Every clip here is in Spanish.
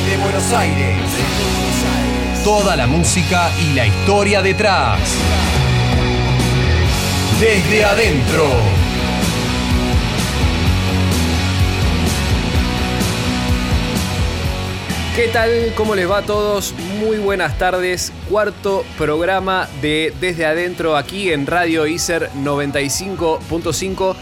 Desde Buenos Aires. Toda la música y la historia detrás. Desde adentro. ¿Qué tal? ¿Cómo les va a todos? Muy buenas tardes. Cuarto programa de Desde Adentro aquí en Radio ICER 95.5.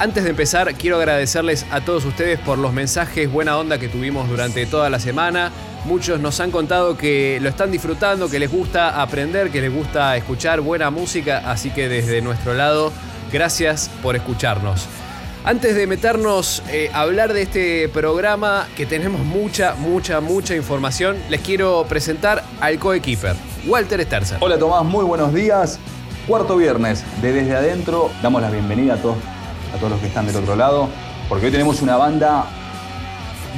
Antes de empezar, quiero agradecerles a todos ustedes por los mensajes buena onda que tuvimos durante toda la semana. Muchos nos han contado que lo están disfrutando, que les gusta aprender, que les gusta escuchar buena música, así que desde nuestro lado, gracias por escucharnos. Antes de meternos eh, a hablar de este programa, que tenemos mucha, mucha, mucha información, les quiero presentar al coequiper, Walter Sterzer. Hola Tomás, muy buenos días. Cuarto viernes de Desde Adentro, damos la bienvenida a todos, a todos los que están del otro lado, porque hoy tenemos una banda,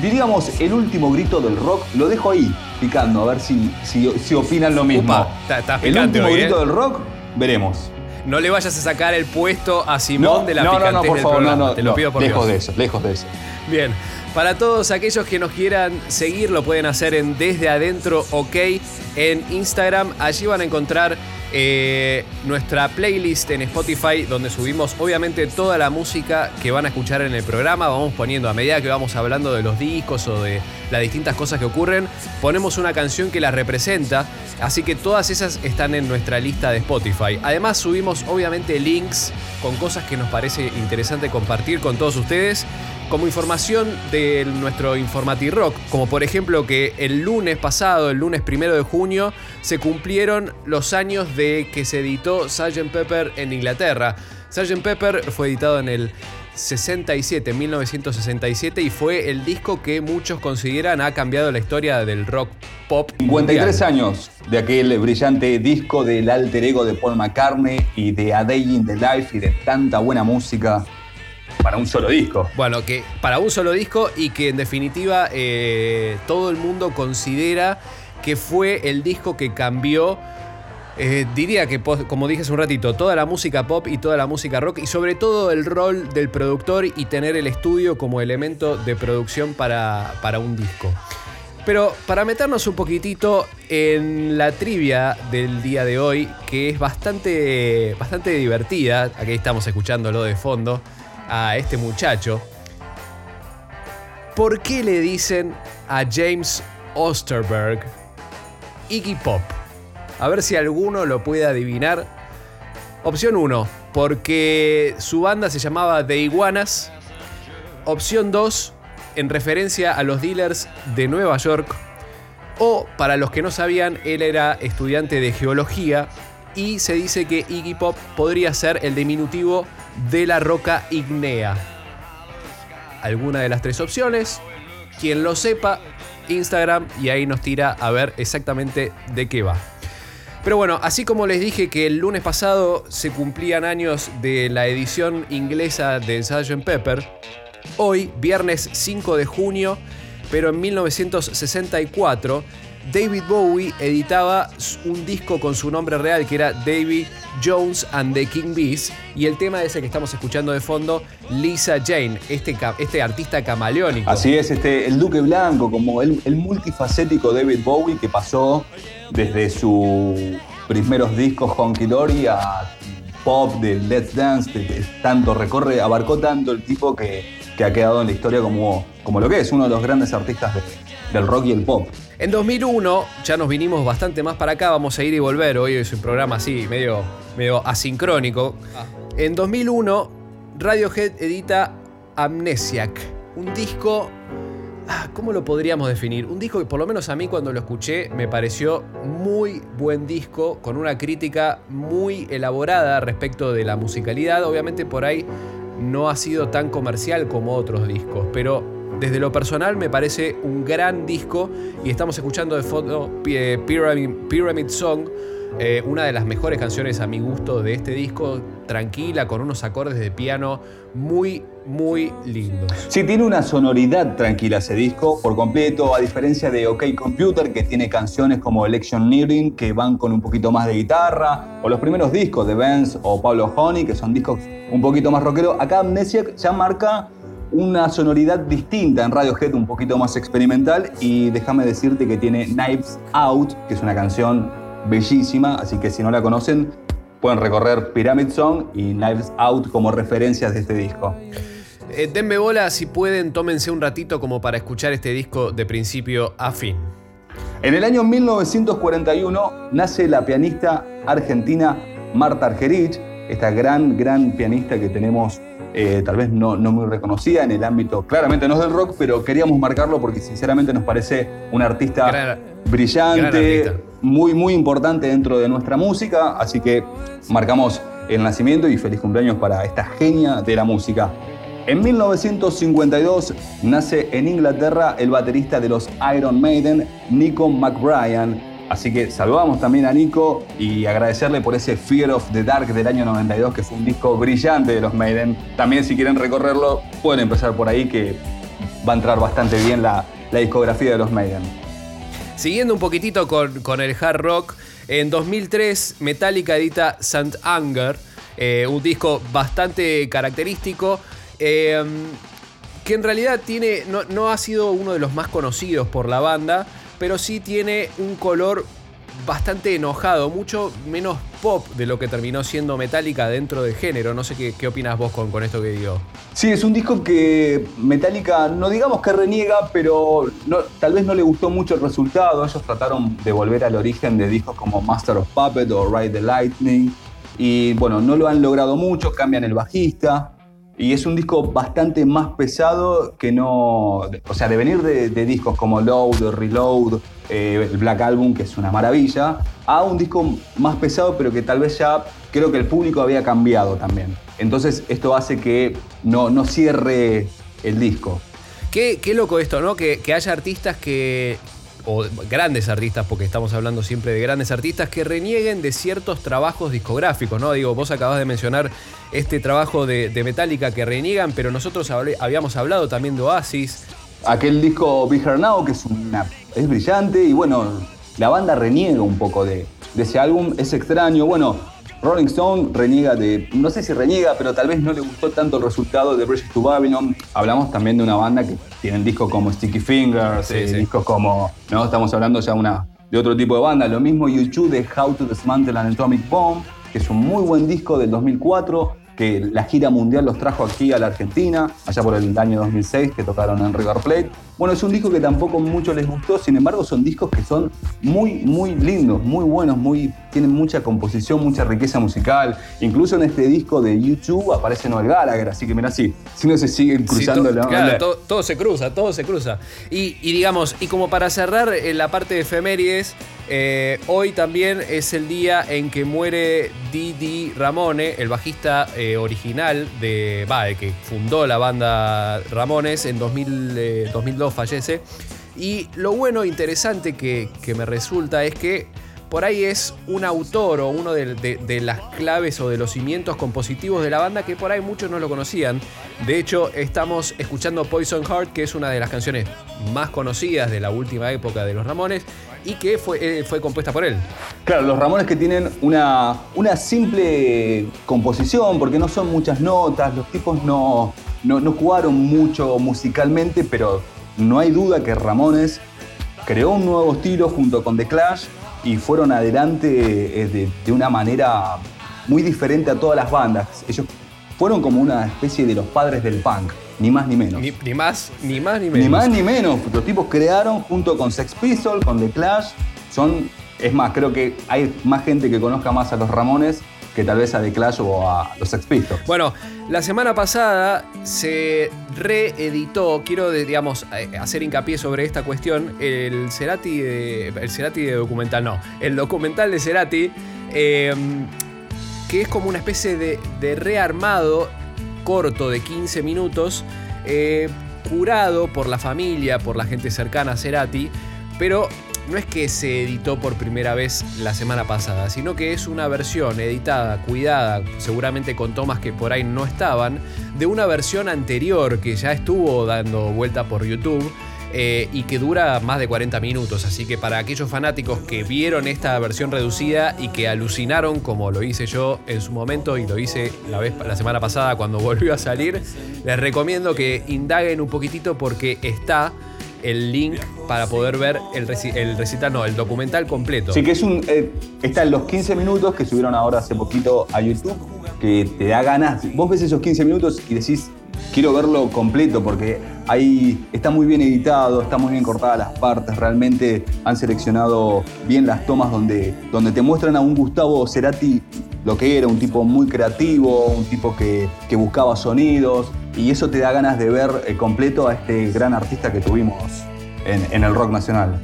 diríamos, el último grito del rock. Lo dejo ahí, picando, a ver si, si, si opinan lo mismo. Upa, está- está el último hoy, grito ¿eh? del rock, veremos. No le vayas a sacar el puesto a Simón de la no, no, picantez no, por del favor, no, programa, no, te lo no, pido por lejos Dios. de eso, lejos de eso. Bien, para todos aquellos que nos quieran seguir, lo pueden hacer en Desde Adentro OK en Instagram. Allí van a encontrar eh, nuestra playlist en Spotify, donde subimos obviamente toda la música que van a escuchar en el programa. Vamos poniendo a medida que vamos hablando de los discos o de las distintas cosas que ocurren, ponemos una canción que la representa. Así que todas esas están en nuestra lista de Spotify. Además subimos obviamente links con cosas que nos parece interesante compartir con todos ustedes como información de nuestro Informati Rock, como por ejemplo que el lunes pasado, el lunes primero de junio, se cumplieron los años de que se editó Sgt. Pepper en Inglaterra. Sgt. Pepper fue editado en el 67, 1967, y fue el disco que muchos consideran ha cambiado la historia del rock pop. 53 mundial. años de aquel brillante disco del alter ego de Paul McCartney y de A Day in the Life y de tanta buena música para un solo disco. Bueno, que para un solo disco y que en definitiva eh, todo el mundo considera que fue el disco que cambió, eh, diría que, como dije hace un ratito, toda la música pop y toda la música rock y sobre todo el rol del productor y tener el estudio como elemento de producción para, para un disco. Pero para meternos un poquitito en la trivia del día de hoy, que es bastante, bastante divertida, aquí estamos escuchándolo de fondo, a este muchacho. ¿Por qué le dicen a James Osterberg Iggy Pop? A ver si alguno lo puede adivinar. Opción 1, porque su banda se llamaba The Iguanas. Opción 2, en referencia a los dealers de Nueva York. O, para los que no sabían, él era estudiante de geología y se dice que Iggy Pop podría ser el diminutivo de la roca ígnea. Alguna de las tres opciones. Quien lo sepa, Instagram y ahí nos tira a ver exactamente de qué va. Pero bueno, así como les dije que el lunes pasado se cumplían años de la edición inglesa de Sgt. Pepper, hoy, viernes 5 de junio, pero en 1964, David Bowie editaba un disco con su nombre real que era David Jones and the King Bees y el tema ese que estamos escuchando de fondo, Lisa Jane, este, este artista camaleónico. Así es, este, el Duque Blanco, como el, el multifacético David Bowie que pasó desde sus primeros discos Honky Dory a pop de Let's Dance, de- de tanto recorre, abarcó tanto el tipo que, que ha quedado en la historia como, como lo que es, uno de los grandes artistas de- del rock y el pop. En 2001 ya nos vinimos bastante más para acá, vamos a ir y volver, hoy es un programa así, medio, medio asincrónico. En 2001 Radiohead edita Amnesiac, un disco... ah, ¿Cómo lo podríamos definir? Un disco que por lo menos a mí cuando lo escuché me pareció muy buen disco, con una crítica muy elaborada respecto de la musicalidad. Obviamente por ahí no ha sido tan comercial como otros discos, pero desde lo personal me parece un gran disco y estamos escuchando de fondo Pi- Pyramid, Song, eh, una de las mejores canciones a mi gusto de este disco, tranquila, con unos acordes de piano muy, muy lindos. Sí, tiene una sonoridad tranquila ese disco por completo, a diferencia de OK Computer, que tiene canciones como Election Nearing, que van con un poquito más de guitarra, o los primeros discos de Benz o Pablo Honey, que son discos un poquito más rockeros. Acá Amnesia ya marca una sonoridad distinta en Radiohead, un poquito más experimental. Y déjame decirte que tiene Knives Out, que es una canción bellísima, así que si no la conocen, pueden recorrer Pyramid Song y Knives Out como referencias de este disco. Eh, denme bola, si pueden, tómense un ratito como para escuchar este disco de principio a fin. En el año 1941 nace la pianista argentina Marta Argerich, esta gran, gran pianista que tenemos, eh, tal vez no, no, muy reconocida en el ámbito, claramente no es del rock, pero queríamos marcarlo porque sinceramente nos parece una artista brillante, muy, muy importante dentro de nuestra música, así que marcamos el nacimiento y feliz cumpleaños para esta genia de la música. En 1952 nace en Inglaterra el baterista de los Iron Maiden, Nico McBrien. Así que saludamos también a Nico y agradecerle por ese Fear of the Dark del año 92, que fue un disco brillante de los Maiden. También si quieren recorrerlo, pueden empezar por ahí, que va a entrar bastante bien la, discografía de los Maiden. Siguiendo un poquitito con, el hard rock, en 2003 Metallica edita St. Anger, eh, un disco bastante característico Em, que en realidad tiene. No, ha sido uno de los más conocidos por la banda, pero sí tiene un color bastante enojado, mucho menos pop de lo que terminó siendo Metallica dentro del género. No sé qué, opinas vos con, con, esto que digo. Sí, es un disco que Metallica, no digamos que reniega, pero tal vez no le gustó mucho el resultado. Ellos trataron de volver al origen de discos como Master of Puppet o Ride the Lightning. Y bueno, no lo han logrado mucho, cambian el bajista. Y es un disco bastante más pesado que no. O sea, de venir de, discos como Load, Reload, eh, el Black Album, que es una maravilla, a un disco más pesado, pero que tal vez ya creo que el público había cambiado también. Entonces, esto hace que no, no cierre el disco. Qué, loco esto, ¿no? Que, que haya artistas que, o grandes artistas, porque estamos hablando siempre de grandes artistas, que renieguen de ciertos trabajos discográficos, ¿no? Digo, vos acabas de mencionar este trabajo de, Metallica que reniegan, pero nosotros habíamos hablado también de Oasis. Aquel disco Be Now, que es, una, es brillante, y bueno, la banda reniega un poco de, de ese álbum, es extraño. Bueno, Rolling Stone reniega de, no sé si reniega, pero tal vez no le gustó tanto el resultado de Bridges to Babylon. Hablamos también de una banda que tiene discos como Sticky Fingers, eh, discos como, no, estamos hablando ya una, de otro tipo de banda. Lo mismo YouTube de How to Dismantle an Atomic Bomb, que es un muy buen disco del 2004 que la gira mundial los trajo aquí a la Argentina, allá por el año 2006, que tocaron en River Plate. Bueno, es un disco que tampoco mucho les gustó, sin embargo son discos que son muy, muy lindos, muy buenos, muy, tienen mucha composición, mucha riqueza musical. Incluso en este disco de YouTube aparece Noel Gallagher, así que mira, sí, si no se siguen cruzando la Claro, todo, se cruza, todo se cruza. Y, digamos, y como para cerrar en la parte de efemérides, eh, hoy también es el día en que muere Didi Ramone, el bajista eh, original de, va, que fundó la banda Ramones en 2002 fallece. Y lo bueno, interesante que, me resulta es que por ahí es un autor o uno de, las claves o de los cimientos compositivos de la banda que por ahí muchos no lo conocían. De hecho, estamos escuchando Poison Heart, que es una de las canciones más conocidas de la última época de los Ramones y que fue, eh, fue compuesta por él. Claro, los Ramones que tienen una, una simple composición, porque no son muchas notas, los tipos no, no, jugaron mucho musicalmente, pero no hay duda que Ramones creó un nuevo estilo junto con The Clash y fueron adelante eh, de, una manera muy diferente a todas las bandas. Ellos fueron como una especie de los padres del punk, ni más ni menos. Ni, más, ni más ni menos. Ni más ni menos. Los tipos crearon junto con Sex Pistols, con The Clash. Son, es más, creo que hay más gente que conozca más a los Ramones que tal vez a The Clash o a los Sex. Bueno, la semana pasada se reeditó, quiero digamos eh, hacer hincapié sobre esta cuestión, el Cerati de, el Cerati de documental, no, el documental de Cerati. Eh, que es como una especie de, rearmado corto de 15 minutos, eh, curado por la familia, por la gente cercana a Cerati, pero no es que se editó por primera vez la semana pasada, sino que es una versión editada, cuidada, seguramente con tomas que por ahí no estaban, de una versión anterior que ya estuvo dando vuelta por YouTube eh, y que dura más de 40 minutos. Así que para aquellos fanáticos que vieron esta versión reducida y que alucinaron, como lo hice yo en su momento y lo hice la, vez, la semana pasada cuando volvió a salir, les recomiendo que indaguen un poquitito porque está el link para poder ver el, el recital, no, el documental completo. Sí, que es un. Eh, está en los 15 minutos que subieron ahora hace poquito a YouTube, que te da ganas. Vos ves esos 15 minutos y decís, quiero verlo completo porque ahí está muy bien editado, está muy bien cortadas las partes, realmente han seleccionado bien las tomas donde, donde te muestran a un Gustavo Cerati lo que era, un tipo muy creativo, un tipo que, buscaba sonidos y eso te da ganas de ver eh, completo a este gran artista que tuvimos en el rock nacional.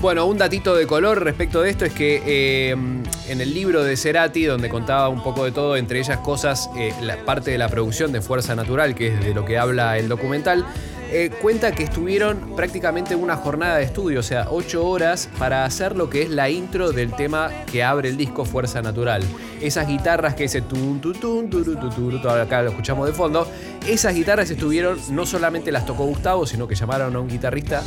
Bueno, un datito de color respecto de esto es que eh, en el libro de Cerati, donde contaba un poco de todo, entre ellas cosas, eh, la parte de la producción de Fuerza Natural, que es de lo que habla el documental, eh, cuenta que estuvieron prácticamente una jornada de estudio, o sea, ocho horas para hacer lo que es la intro del tema que abre el disco Fuerza Natural. Esas guitarras que ese tun, tun, tun, tun, acá lo escuchamos de fondo, esas guitarras estuvieron, no solamente las tocó Gustavo, sino que llamaron a un guitarrista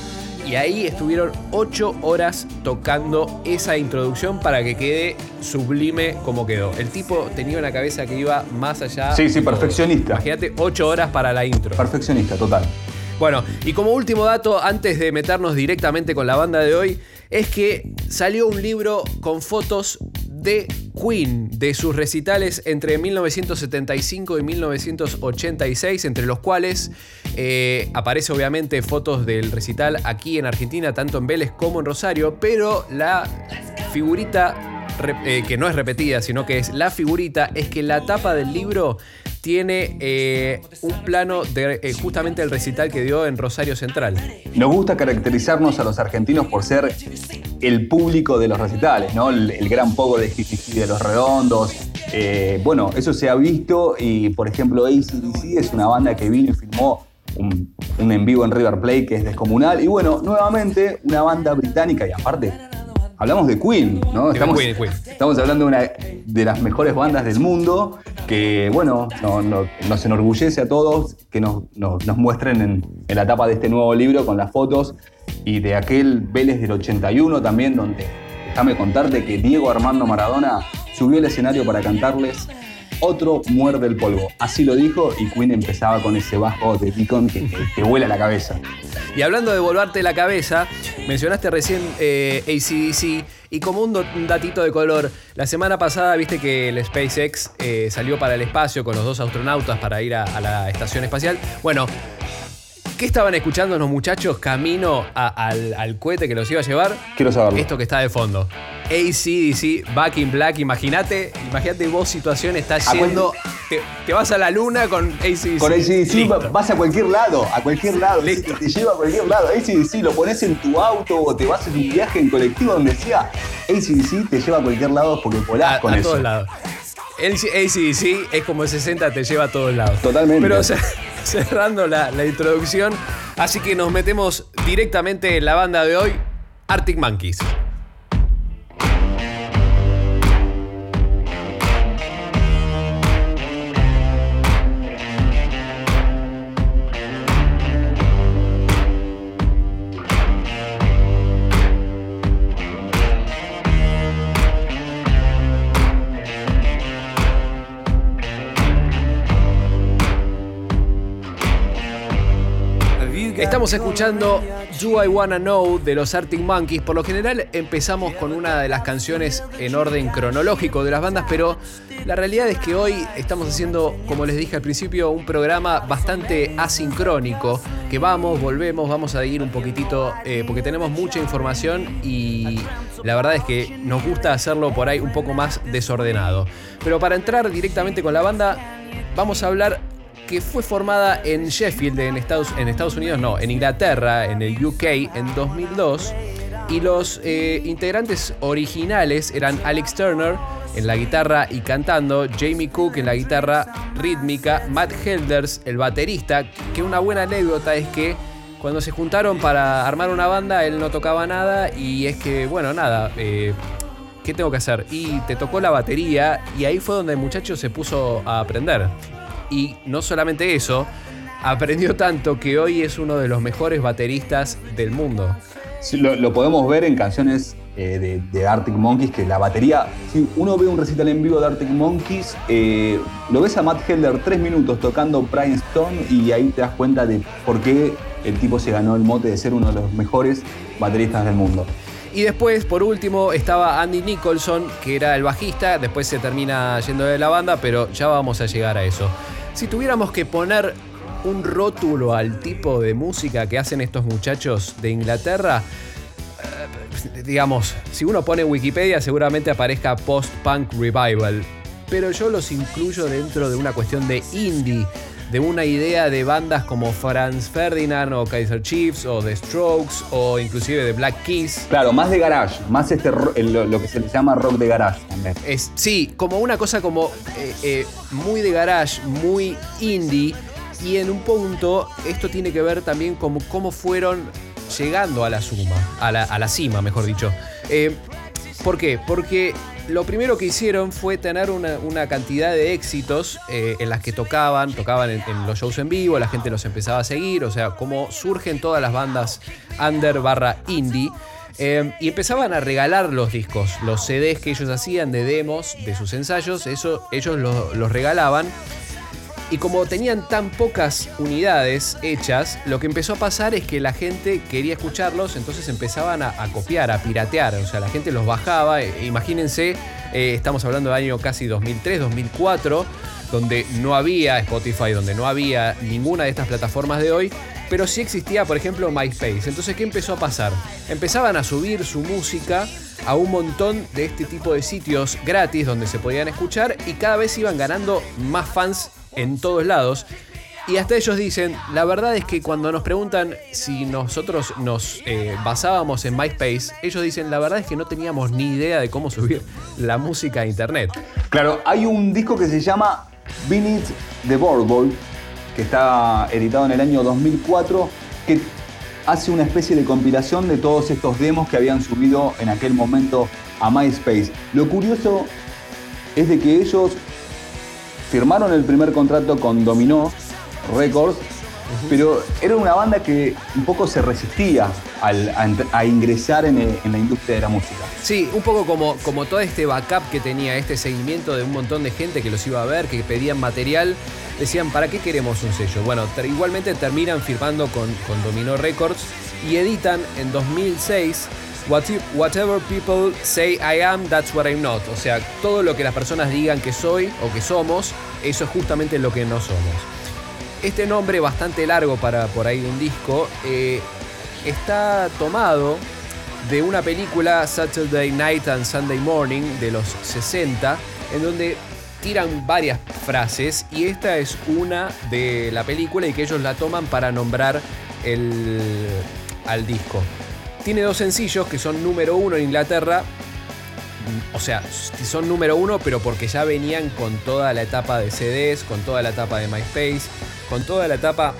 y ahí estuvieron ocho horas tocando esa introducción para que quede sublime como quedó. El tipo tenía una cabeza que iba más allá. Sí, sí, perfeccionista. Imagínate, ocho horas para la intro. Perfeccionista, total. Bueno, y como último dato, antes de meternos directamente con la banda de hoy, es que salió un libro con fotos de Queen, de sus recitales entre 1975 y 1986, entre los cuales eh, aparece obviamente fotos del recital aquí en Argentina, tanto en Vélez como en Rosario, pero la figurita eh, que no es repetida, sino que es la figurita, es que la tapa del libro tiene eh, un plano de eh, justamente el recital que dio en Rosario Central. Nos gusta caracterizarnos a los argentinos por ser el público de los recitales, ¿no? El, gran poco de de los redondos. Eh, bueno, eso se ha visto y, por ejemplo, ACDC es una banda que vino y filmó un, un en vivo en River Plate que es descomunal. Y bueno, nuevamente una banda británica y aparte hablamos de Queen, ¿no? Estamos, estamos hablando de una de las mejores bandas del mundo que, bueno, nos enorgullece a todos que nos, muestren en, en, la tapa de este nuevo libro con las fotos y de aquel Vélez del 81 también, donde déjame contarte que Diego Armando Maradona subió al escenario para cantarles otro muerde el polvo. Así lo dijo y Queen empezaba con ese bajo de Deacon que te vuela la cabeza. Y hablando de volverte la cabeza, mencionaste recién eh, ACDC y como un, datito de color, la semana pasada viste que el SpaceX eh, salió para el espacio con los dos astronautas para ir a la estación espacial. Bueno, ¿Qué estaban escuchando los muchachos camino al, cohete que los iba a llevar? Quiero saberlo. Esto que está de fondo. ACDC, Back in Black. Imagínate, imagínate vos situación, estás yendo. Te, vas a la luna con ACDC. Con ACDC vas a cualquier lado, a cualquier lado. Listo. Te, lleva a cualquier lado. ACDC lo pones en tu auto o te vas en un viaje en colectivo donde sea. ACDC te lleva a cualquier lado porque volás con a eso. A todos lados. El ACDC es como el 60, te lleva a todos lados. Totalmente. Pero cerrando la, la introducción, así que nos metemos directamente en la banda de hoy, Arctic Monkeys. Estamos escuchando Do I Wanna Know de los Arctic Monkeys. Por lo general empezamos con una de las canciones en orden cronológico de las bandas, pero la realidad es que hoy estamos haciendo, como les dije al principio, un programa bastante asincrónico, que vamos, volvemos, vamos a ir un poquitito, eh, porque tenemos mucha información y la verdad es que nos gusta hacerlo por ahí un poco más desordenado. Pero para entrar directamente con la banda, vamos a hablar que fue formada en Sheffield, en Estados, Unidos, no, en Inglaterra, en el UK, en 2002. Y los eh, integrantes originales eran Alex Turner en la guitarra y cantando, Jamie Cook en la guitarra rítmica, Matt Helders, el baterista, que una buena anécdota es que cuando se juntaron para armar una banda, él no tocaba nada y es que, bueno, nada, eh, ¿qué tengo que hacer? Y te tocó la batería y ahí fue donde el muchacho se puso a aprender. Y no solamente eso, aprendió tanto que hoy es uno de los mejores bateristas del mundo. Sí, lo, lo podemos ver en canciones eh, de, de Arctic Monkeys, que la batería, si uno ve un recital en vivo de Arctic Monkeys, eh, lo ves a Matt Helder tres minutos tocando Brian Stone y ahí te das cuenta de por qué el tipo se ganó el mote de ser uno de los mejores bateristas del mundo. Y después, por último, estaba Andy Nicholson, que era el bajista, después se termina yendo de la banda, pero ya vamos a llegar a eso. Si tuviéramos que poner un rótulo al tipo de música que hacen estos muchachos de Inglaterra, eh, digamos, si uno pone Wikipedia seguramente aparezca post-punk revival, pero yo los incluyo dentro de una cuestión de indie, de una idea de bandas como Franz Ferdinand o Kaiser Chiefs o The Strokes o inclusive de Black Keys. Claro, más de garage, más este lo, lo que se le llama rock de garage también. Es, sí, como una cosa como eh, eh, muy de garage, muy indie. Y en un punto, esto tiene que ver también con cómo fueron llegando a la suma, a la, a la cima, mejor dicho. Eh, ¿Por qué? Porque lo primero que hicieron fue tener una, una cantidad de éxitos eh, en las que tocaban, tocaban en, los shows en vivo, la gente los empezaba a seguir, o sea, cómo surgen todas las bandas under barra indie. Eh, y empezaban a regalar los discos, los CDs que ellos hacían de demos de sus ensayos, eso ellos lo- los regalaban. Y como tenían tan pocas unidades hechas, lo que empezó a pasar es que la gente quería escucharlos, entonces empezaban a, copiar, a piratear. O sea, la gente los bajaba. E- imagínense, eh, estamos hablando del año casi 2003, 2004, donde no había Spotify, donde no había ninguna de estas plataformas de hoy. Pero sí existía, por ejemplo, MySpace. Entonces, ¿qué empezó a pasar? Empezaban a subir su música a un montón de este tipo de sitios gratis donde se podían escuchar y cada vez iban ganando más fans en todos lados. Y hasta ellos dicen, la verdad es que cuando nos preguntan si nosotros nos eh, basábamos en MySpace, ellos dicen, la verdad es que no teníamos ni idea de cómo subir la música a internet. Claro, hay un disco que se llama Beneath the Boardwalk, que está editado en el año 2004, que hace una especie de compilación de todos estos demos que habían subido en aquel momento a MySpace. Lo curioso es de que ellos firmaron el primer contrato con Dominó Records, pero era una banda que un poco se resistía al- a, ingresar en, el- en la industria de la música. Sí, un poco como, como todo este backup que tenía, este seguimiento de un montón de gente que los iba a ver, que pedían material, decían, ¿para qué queremos un sello? Bueno, ter- igualmente terminan firmando con, con Domino Records y editan en 2006 What- Whatever People Say I Am, That's What I'm Not. O sea, todo lo que las personas digan que soy o que somos, eso es justamente lo que no somos. Este nombre bastante largo para por ahí un disco eh, está tomado de una película Saturday Night and Sunday Morning de los 60, en donde tiran varias frases y esta es una de la película y que ellos la toman para nombrar el, al disco. Tiene dos sencillos que son número uno en Inglaterra, o sea, son número uno, pero porque ya venían con toda la etapa de CDs, con toda la etapa de MySpace, con toda la etapa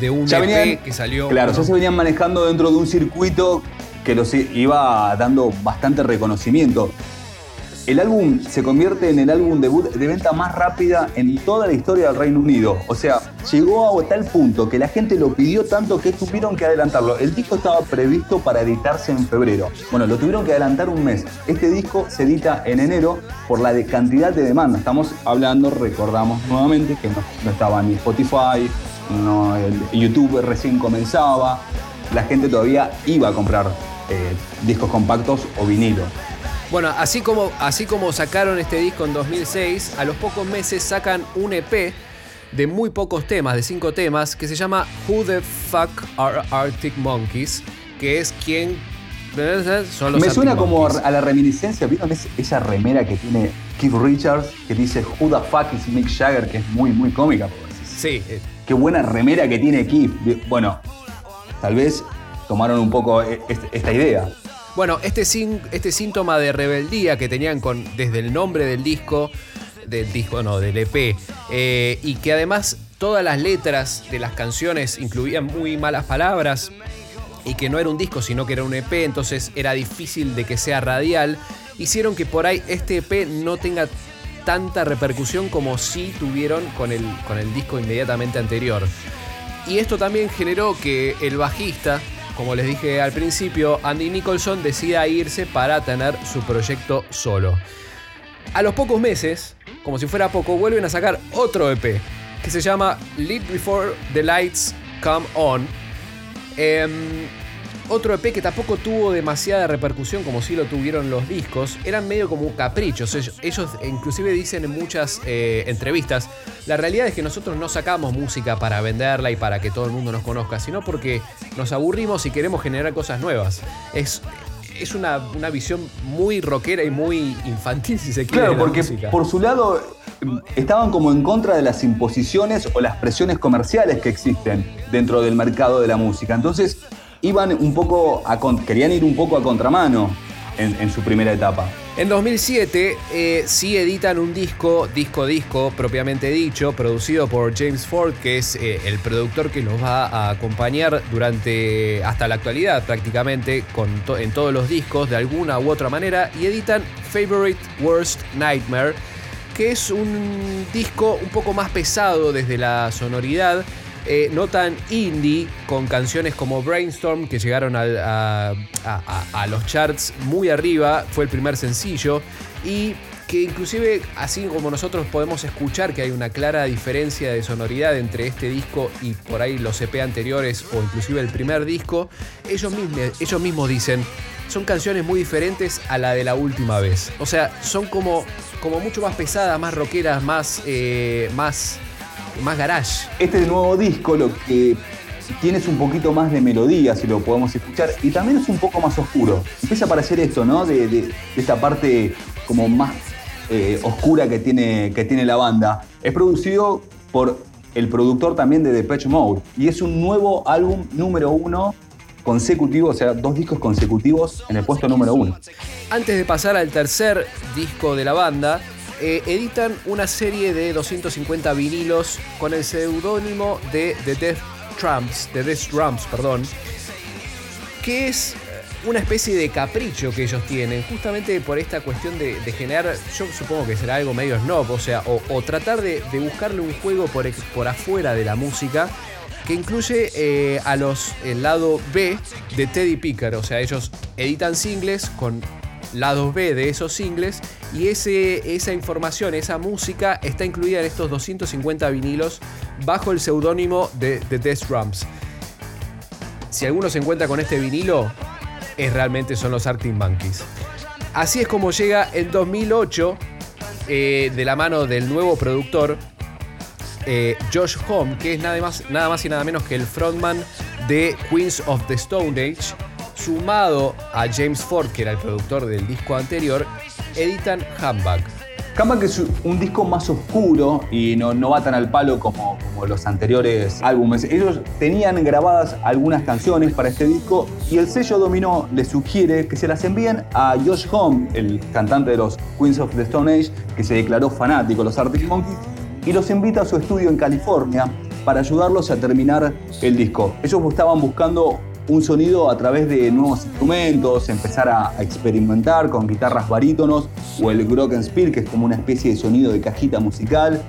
de un Ya EP venían- que salió. Claro, ya se venían manejando dentro de un circuito que los iba dando bastante reconocimiento. El álbum se convierte en el álbum debut de venta más rápida en toda la historia del Reino Unido. O sea, llegó a tal punto que la gente lo pidió tanto que tuvieron que adelantarlo. El disco estaba previsto para editarse en febrero. Bueno, lo tuvieron que adelantar un mes. Este disco se edita en enero por la cantidad de demanda. Estamos hablando, recordamos nuevamente, que no, estaba ni Spotify, no, el- YouTube recién comenzaba. La gente todavía iba a comprar eh, discos compactos o vinilos. Bueno, así como, así como sacaron este disco en 2006, a los pocos meses sacan un EP de muy pocos temas, de cinco temas, que se llama Who the Fuck Are Arctic Monkeys, que es quien... Son los Me Arctic suena como Monkeys. a la reminiscencia, ¿vieron es- esa remera que tiene Keith Richards que dice Who the fuck is Mick Jagger, que es muy, muy cómica? Sí, Qué buena remera que tiene Keith. Bueno, tal vez tomaron un poco e- este- esta idea. Bueno, este, este síntoma de rebeldía que tenían con, desde el nombre del disco, del disco, no, del EP, eh, y que además todas las letras de las canciones incluían muy malas palabras, y que no era un disco, sino que era un EP, entonces era difícil de que sea radial, hicieron que por ahí este EP no tenga tanta repercusión como sí tuvieron con el, con el disco inmediatamente anterior. Y esto también generó que el bajista, como les dije al principio, Andy Nicholson decida irse para tener su proyecto solo. A los pocos meses, como si fuera poco, vuelven a sacar otro EP que se llama Lead Before the Lights Come On. Em, otro EP que tampoco tuvo demasiada repercusión como si lo tuvieron los discos, eran medio como caprichos. Ellos, inclusive dicen en muchas eh, entrevistas, la realidad es que nosotros no sacamos música para venderla y para que todo el mundo nos conozca, sino porque nos aburrimos y queremos generar cosas nuevas. Es, es una, visión muy rockera y muy infantil, si se quiere. Claro, porque por su lado estaban como en contra de las imposiciones o las presiones comerciales que existen dentro del mercado de la música. Entonces, iban un poco a, querían ir un poco a contramano en, su primera etapa. En 2007 eh, sí editan un disco, disco disco propiamente dicho, producido por James Ford, que es eh, el productor que los va a acompañar durante hasta la actualidad prácticamente con en todos los discos de alguna u otra manera y editan Favorite Worst Nightmare, que es un disco un poco más pesado desde la sonoridad eh, no tan indie, con canciones como Brainstorm, que llegaron a, los charts muy arriba, fue el primer sencillo, y que inclusive, así como nosotros podemos escuchar que hay una clara diferencia de sonoridad entre este disco y por ahí los EP anteriores o inclusive el primer disco, ellos mismos, ellos mismos dicen, son canciones muy diferentes a la de la última vez. O sea, son como, como mucho más pesadas, más rockeras, más... Eh, más más garage. Este nuevo disco lo que tiene es un poquito más de melodía, si lo podemos escuchar, y también es un poco más oscuro. Empieza a aparecer esto, ¿no? De, esta parte como más eh, oscura que tiene, que tiene la banda. Es producido por el productor también de Depeche Mode, y es un nuevo álbum número uno consecutivo, o sea, dos discos consecutivos en el puesto número uno. Antes de pasar al tercer disco de la banda, eh, editan una serie de 250 vinilos con el seudónimo de The Death Trumps, The Death Drums, perdón, que es eh, una especie de capricho que ellos tienen, justamente por esta cuestión de, generar, yo supongo que será algo medio snob, o sea, o, tratar de, buscarle un juego por, por afuera de la música que incluye eh, a los el lado B de Teddy Picker, o sea, ellos editan singles con lados B de esos singles y ese, esa información, esa música está incluida en estos 250 vinilos bajo el seudónimo de The Death Drums. Si alguno se encuentra con este vinilo, es realmente son los Arctic Monkeys. Así es como llega en 2008, eh, de la mano del nuevo productor, eh, Josh Home, que es nada más, nada más y nada menos que el frontman de Queens of the Stone Age, sumado a James Ford, que era el productor del disco anterior, editan Handbag. Handbag es un disco más oscuro y no, va tan al palo como, los anteriores álbumes. Ellos tenían grabadas algunas canciones para este disco y el sello Domino les sugiere que se las envíen a Josh Home, el cantante de los Queens of the Stone Age, que se declaró fanático de los Arctic Monkeys, y los invita a su estudio en California para ayudarlos a terminar el disco. Ellos estaban buscando un sonido a través de nuevos instrumentos, empezar a, experimentar con guitarras barítonos o el glockenspiel, que es como una especie de sonido de cajita musical.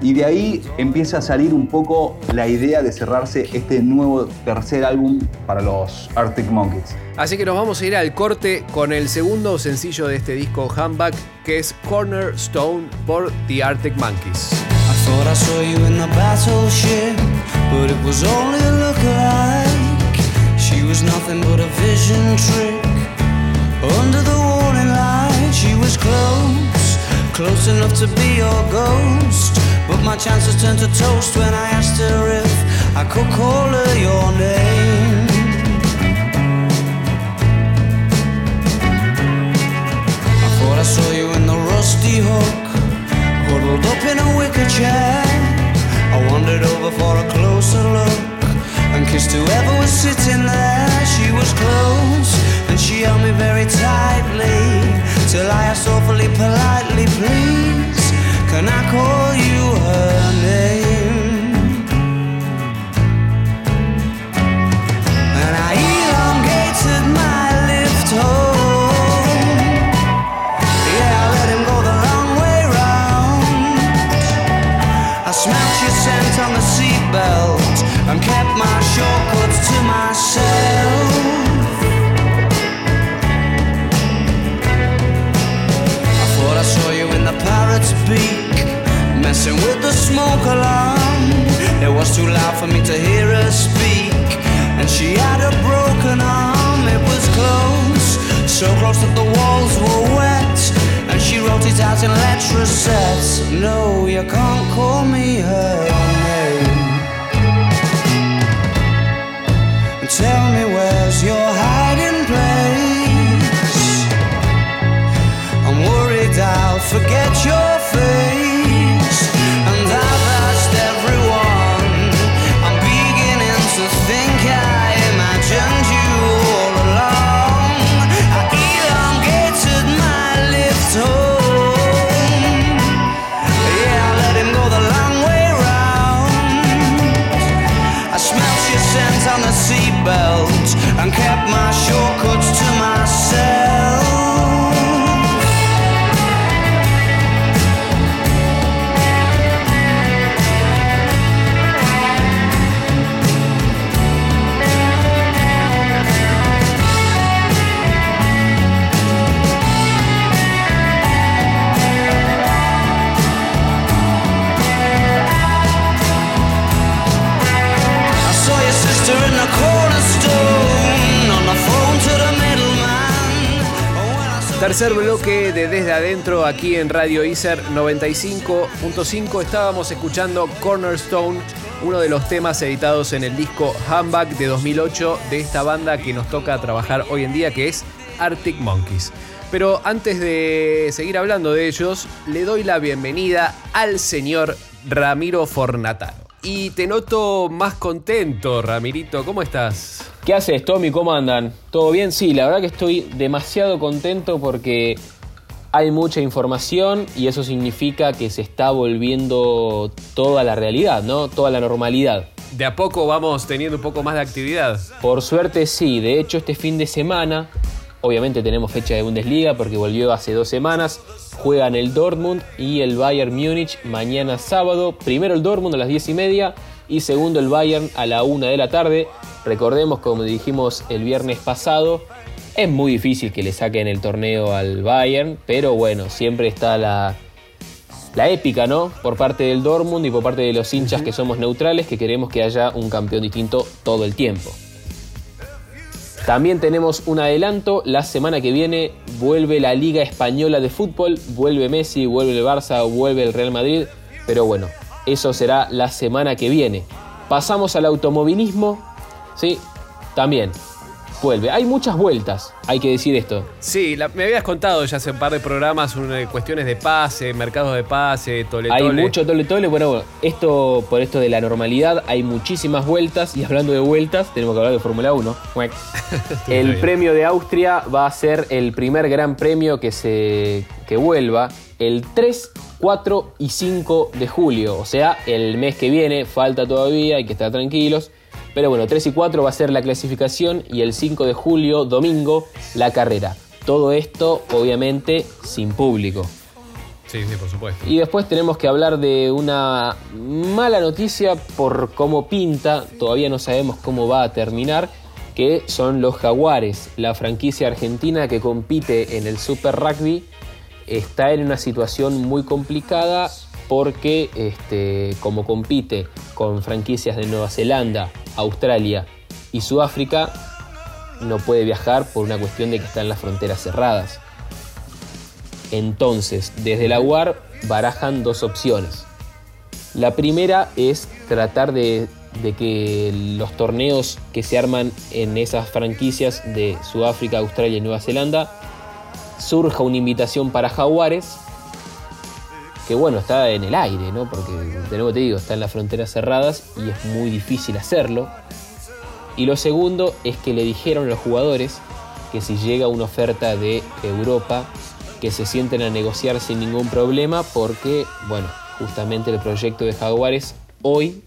Y de ahí empieza a salir un poco la idea de cerrarse este nuevo tercer álbum para los Arctic Monkeys. Así que nos vamos a ir al corte con el segundo sencillo de este disco, Handbag, que es Cornerstone por The Arctic Monkeys. She was nothing but a vision trick. Under the warning light, she was close, close enough to be your ghost. But my chances turned to toast when I asked her if I could call her your name. I thought I saw you in the rusty hook, huddled up in a wicker chair. I wandered over for a closer look and kissed whoever was sitting there. She was close and she held me very tightly till I asked awfully politely, please, can I call you her name? Messing with the smoke alarm. It was too loud for me to hear her speak, and she had a broken arm. It was close, so close that the walls were wet, and she wrote it out in letter sets. No, you can't call me her name. And Tell me where's your hiding place? I'm worried I'll forget your face. Tercer bloque de Desde Adentro aquí en Radio Iser 95.5 estábamos escuchando Cornerstone, uno de los temas editados en el disco Handbag de 2008 de esta banda que nos toca trabajar hoy en día que es Arctic Monkeys. Pero antes de seguir hablando de ellos, le doy la bienvenida al señor Ramiro Fornataro. Y te noto más contento, Ramirito, ¿cómo estás? ¿Qué haces, Tommy? ¿Cómo andan? ¿Todo bien? Sí, la verdad que estoy demasiado contento porque hay mucha información y eso significa que se está volviendo toda la realidad, ¿no? Toda la normalidad. De a poco vamos teniendo un poco más de actividad. Por suerte sí, de hecho este fin de semana, obviamente tenemos fecha de Bundesliga porque volvió hace dos semanas, juegan el Dortmund y el Bayern Múnich mañana sábado, primero el Dortmund a las 10 y media y segundo el Bayern a la 1 de la tarde. Recordemos, como dijimos el viernes pasado, es muy difícil que le saquen el torneo al Bayern, pero bueno, siempre está la, la épica, ¿no? Por parte del Dortmund y por parte de los hinchas que somos neutrales, que queremos que haya un campeón distinto todo el tiempo. También tenemos un adelanto, la semana que viene vuelve la Liga Española de Fútbol, vuelve Messi, vuelve el Barça, vuelve el Real Madrid, pero bueno, eso será la semana que viene. Pasamos al automovilismo, sí, también vuelve. Hay muchas vueltas, hay que decir esto. Sí, la- me habías contado ya hace un par de programas una- cuestiones de pase, mercados de pase, tole Hay mucho tole tole, bueno, bueno, esto por esto de la normalidad hay muchísimas vueltas y hablando de vueltas tenemos que hablar de Fórmula 1. Muec. el premio de Austria va a ser el primer gran premio que se que vuelva el 3, 4 y 5 de julio, o sea, el mes que viene, falta todavía, hay que estar tranquilos. Pero bueno, 3 y 4 va a ser la clasificación y el 5 de julio, domingo, la carrera. Todo esto, obviamente, sin público. Sí, sí, por supuesto. Y después tenemos que hablar de una mala noticia por cómo pinta, todavía no sabemos cómo va a terminar, que son los Jaguares, la franquicia argentina que compite en el Super Rugby, está en una situación muy complicada porque este, como compite con franquicias de Nueva Zelanda, Australia y Sudáfrica, no puede viajar por una cuestión de que están las fronteras cerradas. Entonces, desde la UAR barajan dos opciones. La primera es tratar de, de que los torneos que se arman en esas franquicias de Sudáfrica, Australia y Nueva Zelanda surja una invitación para Jaguares, que bueno, está en el aire, ¿no? Porque de nuevo te digo, están las fronteras cerradas y es muy difícil hacerlo. Y lo segundo es que le dijeron a los jugadores que si llega una oferta de Europa, que se sienten a negociar sin ningún problema porque, bueno, justamente el proyecto de Jaguares hoy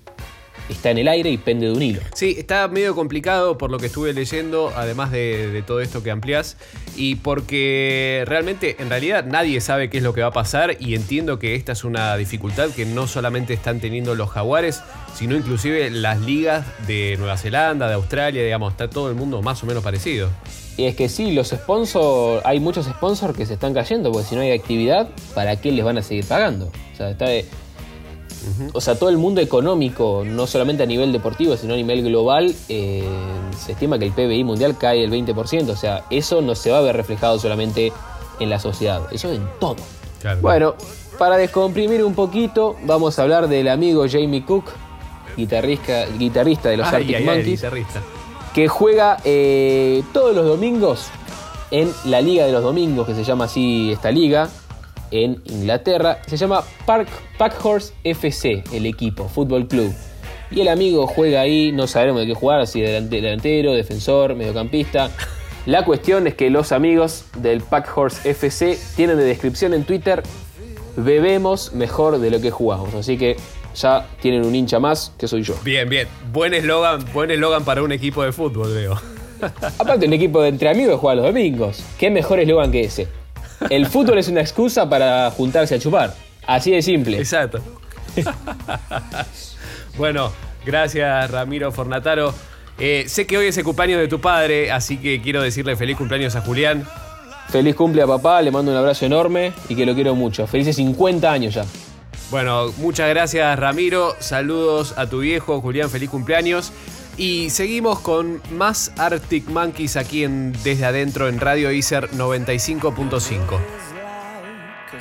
está en el aire y pende de un hilo. Sí, está medio complicado por lo que estuve leyendo, además de, de todo esto que ampliás, y porque realmente en realidad nadie sabe qué es lo que va a pasar y entiendo que esta es una dificultad que no solamente están teniendo los jaguares, sino inclusive las ligas de Nueva Zelanda, de Australia, digamos, está todo el mundo más o menos parecido. Y es que sí, los sponsors, hay muchos sponsors que se están cayendo, porque si no hay actividad, ¿para qué les van a seguir pagando? O sea, está o sea, todo el mundo económico, no solamente a nivel deportivo, sino a nivel global, eh, se estima que el PBI mundial cae el 20%. O sea, eso no se va a ver reflejado solamente en la sociedad, eso en todo. Claro. Bueno, para descomprimir un poquito, vamos a hablar del amigo Jamie Cook, guitarrista, guitarrista de los Ay, Arctic Monkeys que juega eh, todos los domingos en la Liga de los Domingos, que se llama así esta liga, en Inglaterra. Se llama Park, Packhorse FC, el equipo, Fútbol Club. Y el amigo juega ahí, no sabemos de qué jugar, si delante- delantero, defensor, mediocampista. La cuestión es que los amigos del Packhorse FC tienen de descripción en Twitter, bebemos mejor de lo que jugamos. Así que ya tienen un hincha más, que soy yo. Bien, bien. Buen eslogan, buen eslogan para un equipo de fútbol, veo. Aparte, un equipo de entre amigos juega los domingos. ¿Qué mejor eslogan que ese? El fútbol es una excusa para juntarse a chupar. Así de simple. Exacto. bueno, gracias Ramiro Fornataro. Eh, sé que hoy es el cumpleaños de tu padre, así que quiero decirle feliz cumpleaños a Julián. Feliz cumple a papá, le mando un abrazo enorme y que lo quiero mucho. Felices 50 años ya. Bueno, muchas gracias Ramiro. Saludos a tu viejo, Julián, feliz cumpleaños. Y seguimos con más Arctic Monkeys aquí en Desde Adentro en Radio Iser 95.5.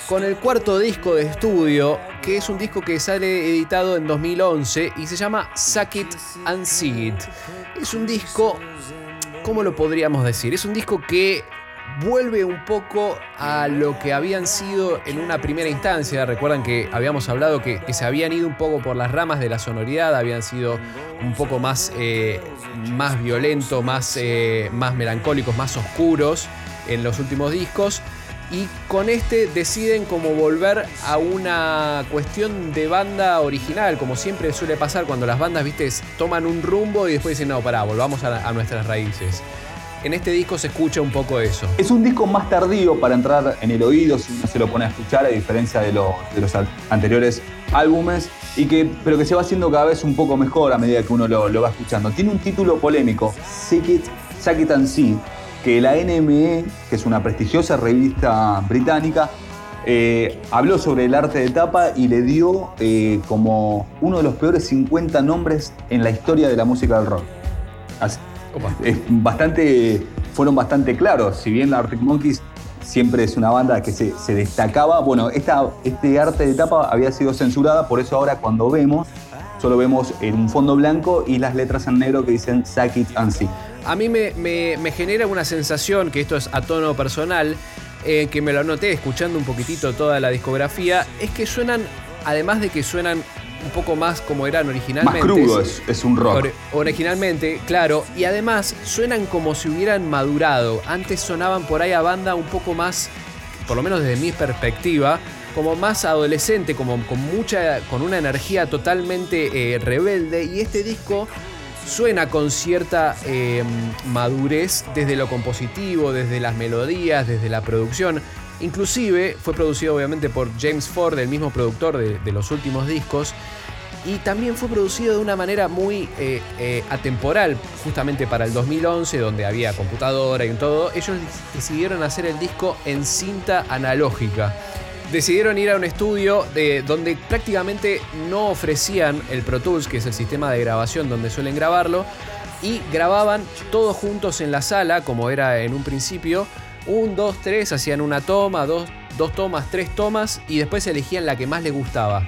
Con el cuarto disco de estudio, que es un disco que sale editado en 2011 y se llama Suck It and See It. Es un disco, ¿cómo lo podríamos decir? Es un disco que vuelve un poco a lo que habían sido en una primera instancia. Recuerdan que habíamos hablado que, se habían ido un poco por las ramas de la sonoridad, habían sido un poco más, eh, más violentos, más, eh, más melancólicos, más oscuros en los últimos discos. Y con este deciden como volver a una cuestión de banda original, como siempre suele pasar cuando las bandas, viste, toman un rumbo y después dicen, no, pará, volvamos a nuestras raíces. En este disco se escucha un poco eso. Es un disco más tardío para entrar en el oído si uno se lo pone a escuchar, a diferencia de, lo- de los anteriores álbumes, y que, pero que se va haciendo cada vez un poco mejor a medida que uno lo, va escuchando. Tiene un título polémico, Sick It, Suck It and See, que la NME, que es una prestigiosa revista británica, eh, habló sobre el arte de tapa y le dio eh, como uno de los peores 50 nombres en la historia de la música del rock. Así-. Es bastante, fueron bastante claros. Si bien la Arctic Monkeys siempre es una banda que se, se destacaba, bueno, esta, este arte de tapa había sido censurada, por eso ahora cuando vemos, solo vemos en un fondo blanco y las letras en negro que dicen Suck It and See. A mí me, me- me genera una sensación, que esto es a tono personal, eh, que me lo noté escuchando un poquitito toda la discografía, es que suenan, además de que suenan un poco más como eran Más originalmente. crudo es, es un rock. Ori- originalmente, claro, y además suenan como si hubieran madurado. Antes sonaban por ahí a banda un poco más, por lo menos desde mi perspectiva, como más adolescente, como con mucha, con una energía totalmente eh, rebelde. Y este disco suena con cierta eh, madurez desde lo compositivo, desde las melodías, desde la producción. Inclusive fue producido obviamente por James Ford, el mismo productor de, los últimos discos. Y también fue producido de una manera muy eh, eh, atemporal, justamente para el 2011, donde había computadora y todo. Ellos decidieron hacer el disco en cinta analógica. Decidieron ir a un estudio de, donde prácticamente no ofrecían el Pro Tools, que es el sistema de grabación donde suelen grabarlo, y grababan todos juntos en la sala, como era en un principio. Un, dos, tres, hacían una toma, dos, dos tomas, tres tomas, y después elegían la que más les gustaba.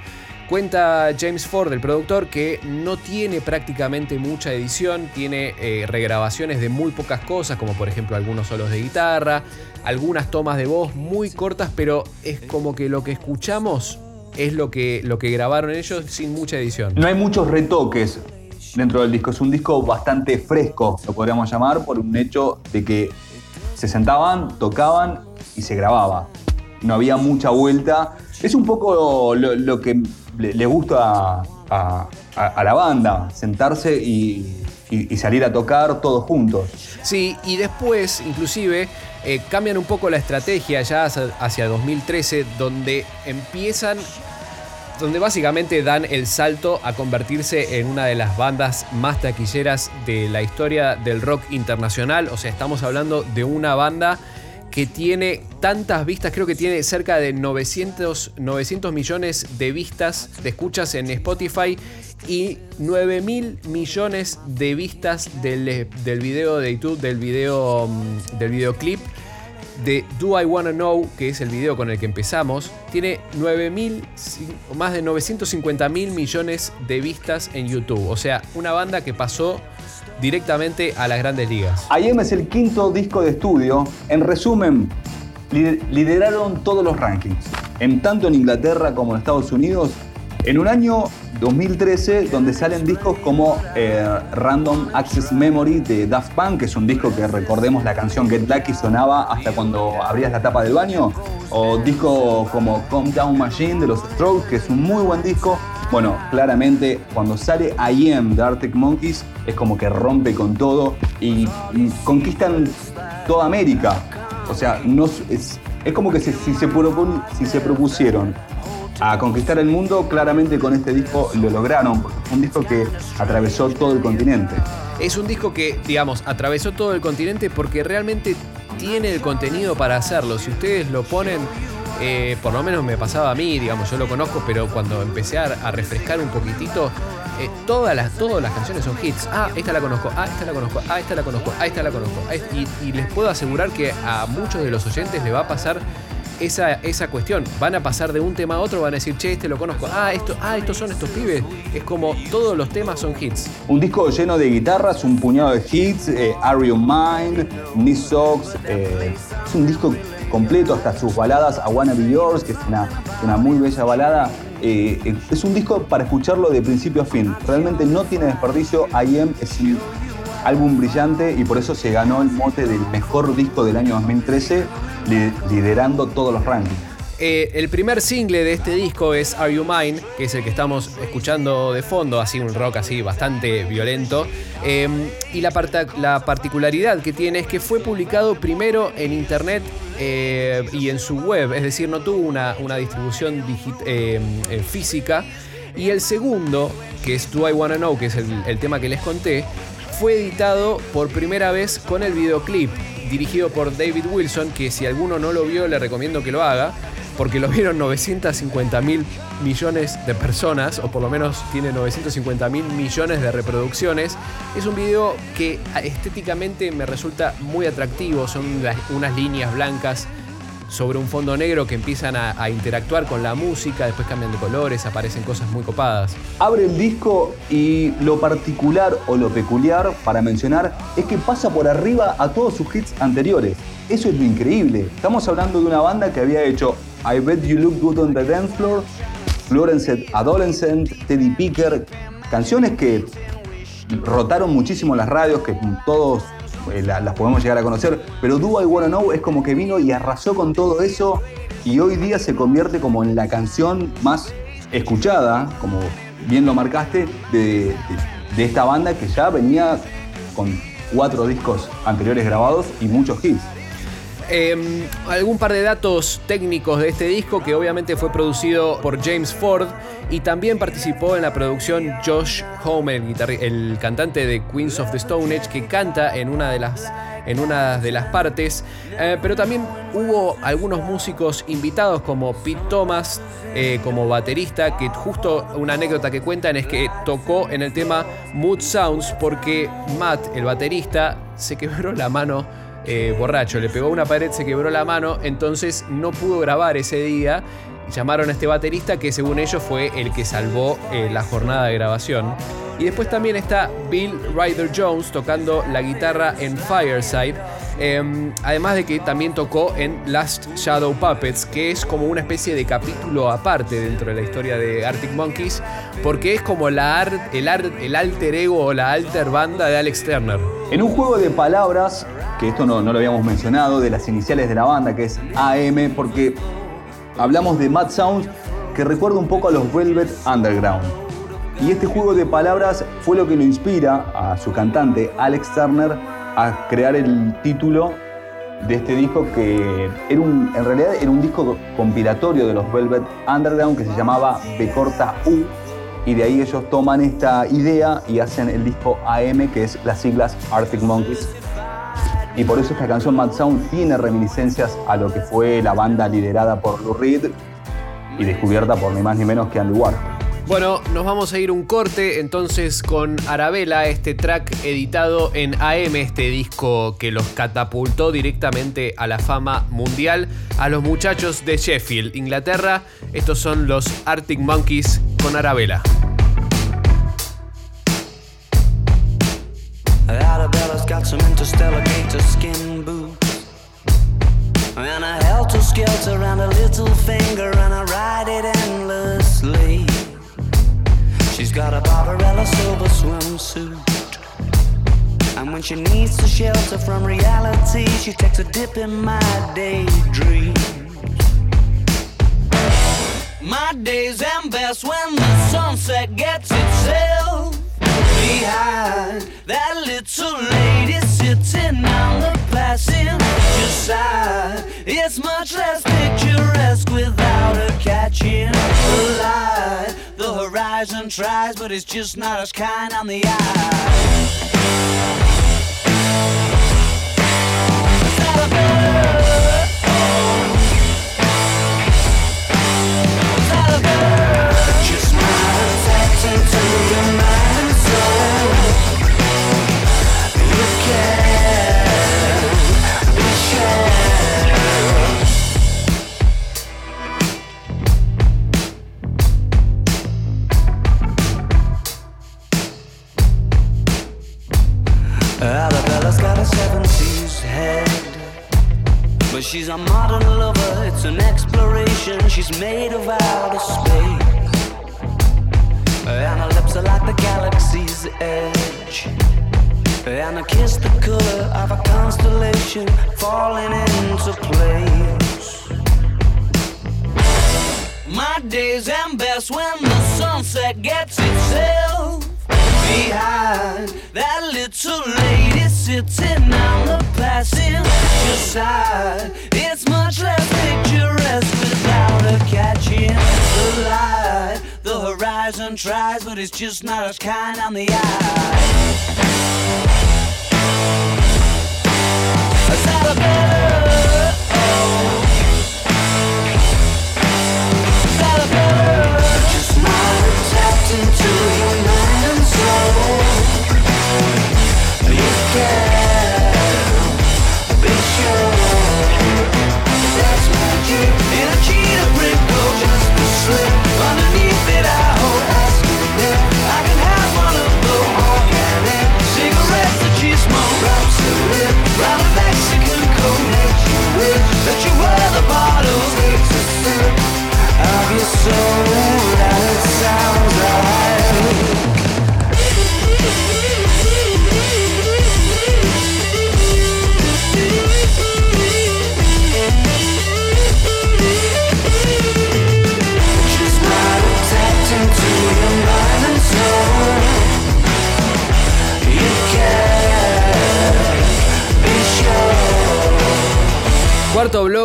Cuenta James Ford, el productor, que no tiene prácticamente mucha edición, tiene eh, regrabaciones de muy pocas cosas, como por ejemplo algunos solos de guitarra, algunas tomas de voz muy cortas, pero es como que lo que escuchamos es lo que, lo que grabaron ellos sin mucha edición. No hay muchos retoques dentro del disco. Es un disco bastante fresco, lo podríamos llamar, por un hecho de que se sentaban, tocaban y se grababa. No había mucha vuelta. Es un poco lo, que le, gusta a, la banda, sentarse y, salir a tocar todos juntos. Sí, y después, inclusive, eh, cambian un poco la estrategia ya hacia 2013, donde empiezan donde básicamente dan el salto a convertirse en una de las bandas más taquilleras de la historia del rock internacional. O sea, estamos hablando de una banda que tiene tantas vistas, creo que tiene cerca de 900, 900 millones de vistas, de escuchas en Spotify y 9 mil millones de vistas del, del, video de YouTube, del video mm, del videoclip de Do I Wanna Know, que es el video con el que empezamos, tiene 9 mil, más de 950 mil millones de vistas en YouTube. O sea, una banda que pasó directamente a las grandes ligas. IM es el quinto disco de estudio. En resumen, lideraron todos los rankings. En tanto en Inglaterra como en Estados Unidos en un año 2013 donde salen discos como eh, Random Access Memory de Daft Punk, que es un disco que recordemos la canción Get Lucky sonaba hasta cuando abrías la tapa del baño, o disco como Calm Down Machine de los Strokes, que es un muy buen disco. Bueno, claramente cuando sale I Am de Arctic Monkeys es como que rompe con todo y, conquistan toda América. O sea, no, es, como que si, se, si se propusieron a conquistar el mundo, claramente con este disco lo lograron, un disco que atravesó todo el continente. Es un disco que, digamos, atravesó todo el continente porque realmente tiene el contenido para hacerlo. Si ustedes lo ponen, eh, por lo menos me pasaba a mí, digamos, yo lo conozco, pero cuando empecé a, refrescar un poquitito, eh, todas, las, todas las canciones son hits. Ah, esta la conozco, ah, esta la conozco, ah, esta la conozco, ah, esta la conozco. y, y les puedo asegurar que a muchos de los oyentes le va a pasar esa, esa cuestión. Van a pasar de un tema a otro, van a decir, che, este lo conozco. Ah, esto, ah, estos son estos pibes. Es como todos los temas son hits. Un disco lleno de guitarras, un puñado de hits, eh, Are You Mine, Knee Socks. Eh, es un disco completo, hasta sus baladas, I Wanna Be Yours, que es una, una muy bella balada. Eh, es un disco para escucharlo de principio a fin. Realmente no tiene desperdicio. I Am es un álbum brillante y por eso se ganó el mote del mejor disco del año 2013 liderando todos los rankings. Eh, el primer single de este disco es Are You Mine, que es el que estamos escuchando de fondo, así un rock así bastante violento. Em, y la, la, particularidad que tiene es que fue publicado primero en internet eh, y en su web, es decir, no tuvo una, una distribución em, eh, física. Y el segundo, que es Do I Wanna Know, que es el, el tema que les conté, fue editado por primera vez con el videoclip dirigido por David Wilson, que si alguno no lo vio le recomiendo que lo haga, porque lo vieron 950 mil millones de personas, o por lo menos tiene 950 mil millones de reproducciones. Es un video que estéticamente me resulta muy atractivo, son unas líneas blancas sobre un fondo negro que empiezan a, interactuar con la música, después cambian de colores, aparecen cosas muy copadas. Abre el disco y lo particular o lo peculiar para mencionar es que pasa por arriba a todos sus hits anteriores. Eso es lo increíble. Estamos hablando de una banda que había hecho I Bet You Look Good on the Dance Floor, Florence Adolescent, Teddy Picker, canciones que rotaron muchísimo las radios, que todos eh, las podemos llegar a conocer, pero Do I Wanna Know es como que vino y arrasó con todo eso y hoy día se convierte como en la canción más escuchada, como bien lo marcaste, de, esta banda que ya venía con cuatro discos anteriores grabados y muchos hits. Em, algún par de datos técnicos de este disco que obviamente fue producido por James Ford y también participó en la producción Josh Homme, el, cantante de Queens of the Stone Age, que canta en una de las, en una de las partes. Eh, pero también hubo algunos músicos invitados como Pete Thomas, eh, como baterista, que justo una anécdota que cuentan es que tocó en el tema Mood Sounds porque Matt, el baterista, se quebró la mano eh, borracho, le pegó una pared, se quebró la mano, entonces no pudo grabar ese día llamaron a este baterista que según ellos fue el que salvó eh, la jornada de grabación. Y después también está Bill Ryder Jones tocando la guitarra en Fireside. Em, además de que también tocó en Last Shadow Puppets, que es como una especie de capítulo aparte dentro de la historia de Arctic Monkeys, porque es como la el, el alter ego o la alter banda de Alex Turner. En un juego de palabras, que esto no, no lo habíamos mencionado, de las iniciales de la banda, que es AM, porque hablamos de Mad Sounds que recuerda un poco a los Velvet Underground. Y este juego de palabras fue lo que lo inspira a su cantante, Alex Turner, a crear el título de este disco que era un, en realidad era un disco compilatorio de los Velvet Underground que se llamaba B corta U y de ahí ellos toman esta idea y hacen el disco AM que es las siglas Arctic Monkeys y por eso esta canción Mad Sound tiene reminiscencias a lo que fue la banda liderada por Lou Reed y descubierta por ni más ni menos que Andy Warhol. Bueno, nos vamos a ir un corte entonces con Arabella, este track editado en AM, este disco que los catapultó directamente a la fama mundial a los muchachos de Sheffield, Inglaterra. Estos son los Arctic Monkeys con Arabella. Got some interstellar gator skin boots. And a helter skelter around a little finger And I ride it endlessly. She's got a Barbarella silver swimsuit. And when she needs to shelter from reality She takes a dip in my daydream My days end best when the sunset gets itself behind that little lady sitting on the passenger side. It's much less picturesque without her catching the light. The horizon tries, but it's just not as kind on the eye. Is? Is? Just not attaching to your mind and she's a modern lover, it's an exploration. She's made of outer space. And her lips are like the galaxy's edge. And her kiss the color of a constellation falling into place. My days end best when the sunset gets itself behind that little lady sitting on the passenger side. It's much less picturesque without her catching the light. The horizon tries, but it's just not as kind on the eye. Is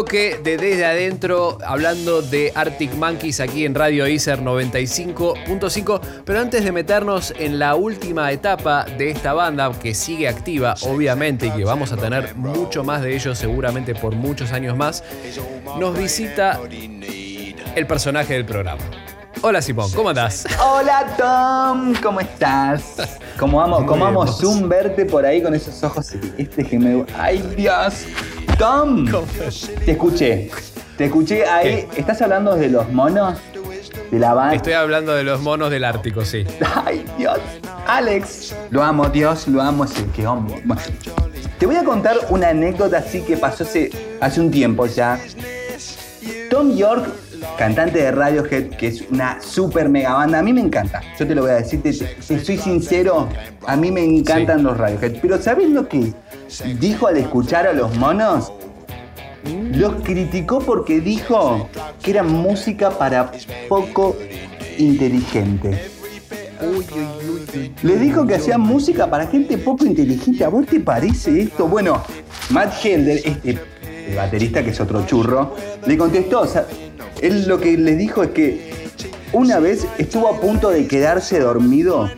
de Desde Adentro, hablando de Arctic Monkeys aquí en Radio Iser 95.5. Pero antes de meternos en la última etapa de esta banda, que sigue activa, obviamente, y que vamos a tener mucho más de ellos seguramente por muchos años más, nos visita el personaje del programa. Hola Simón, ¿cómo andás? Hola Tom, ¿cómo estás? Como amo, como amo. Zoom verte por ahí con esos ojos. Este que me. ¡Ay, Dios! Tom, te escuché. Te escuché ahí. ¿Estás hablando de los monos? De la banda. Estoy hablando de los monos del Ártico, sí. ¡Ay, Dios! Alex. Lo amo, Dios, lo amo. El que hombre. Bueno, te voy a contar una anécdota así que pasó hace, hace un tiempo ya. Tom York, cantante de Radiohead, que es una super mega banda, a mí me encanta. Yo te lo voy a decir, te, te soy sincero, a mí me encantan Sí. los Radiohead. Pero ¿sabes lo que dijo al escuchar a los monos? Los criticó porque dijo que era música para poco inteligente. Uy, uy, uy, uy. Les dijo que hacían música para gente poco inteligente. ¿A vos te parece esto? Bueno, Matt Helder, este el baterista que es otro churro, le contestó. Él lo que les dijo es que una vez estuvo a punto de quedarse dormido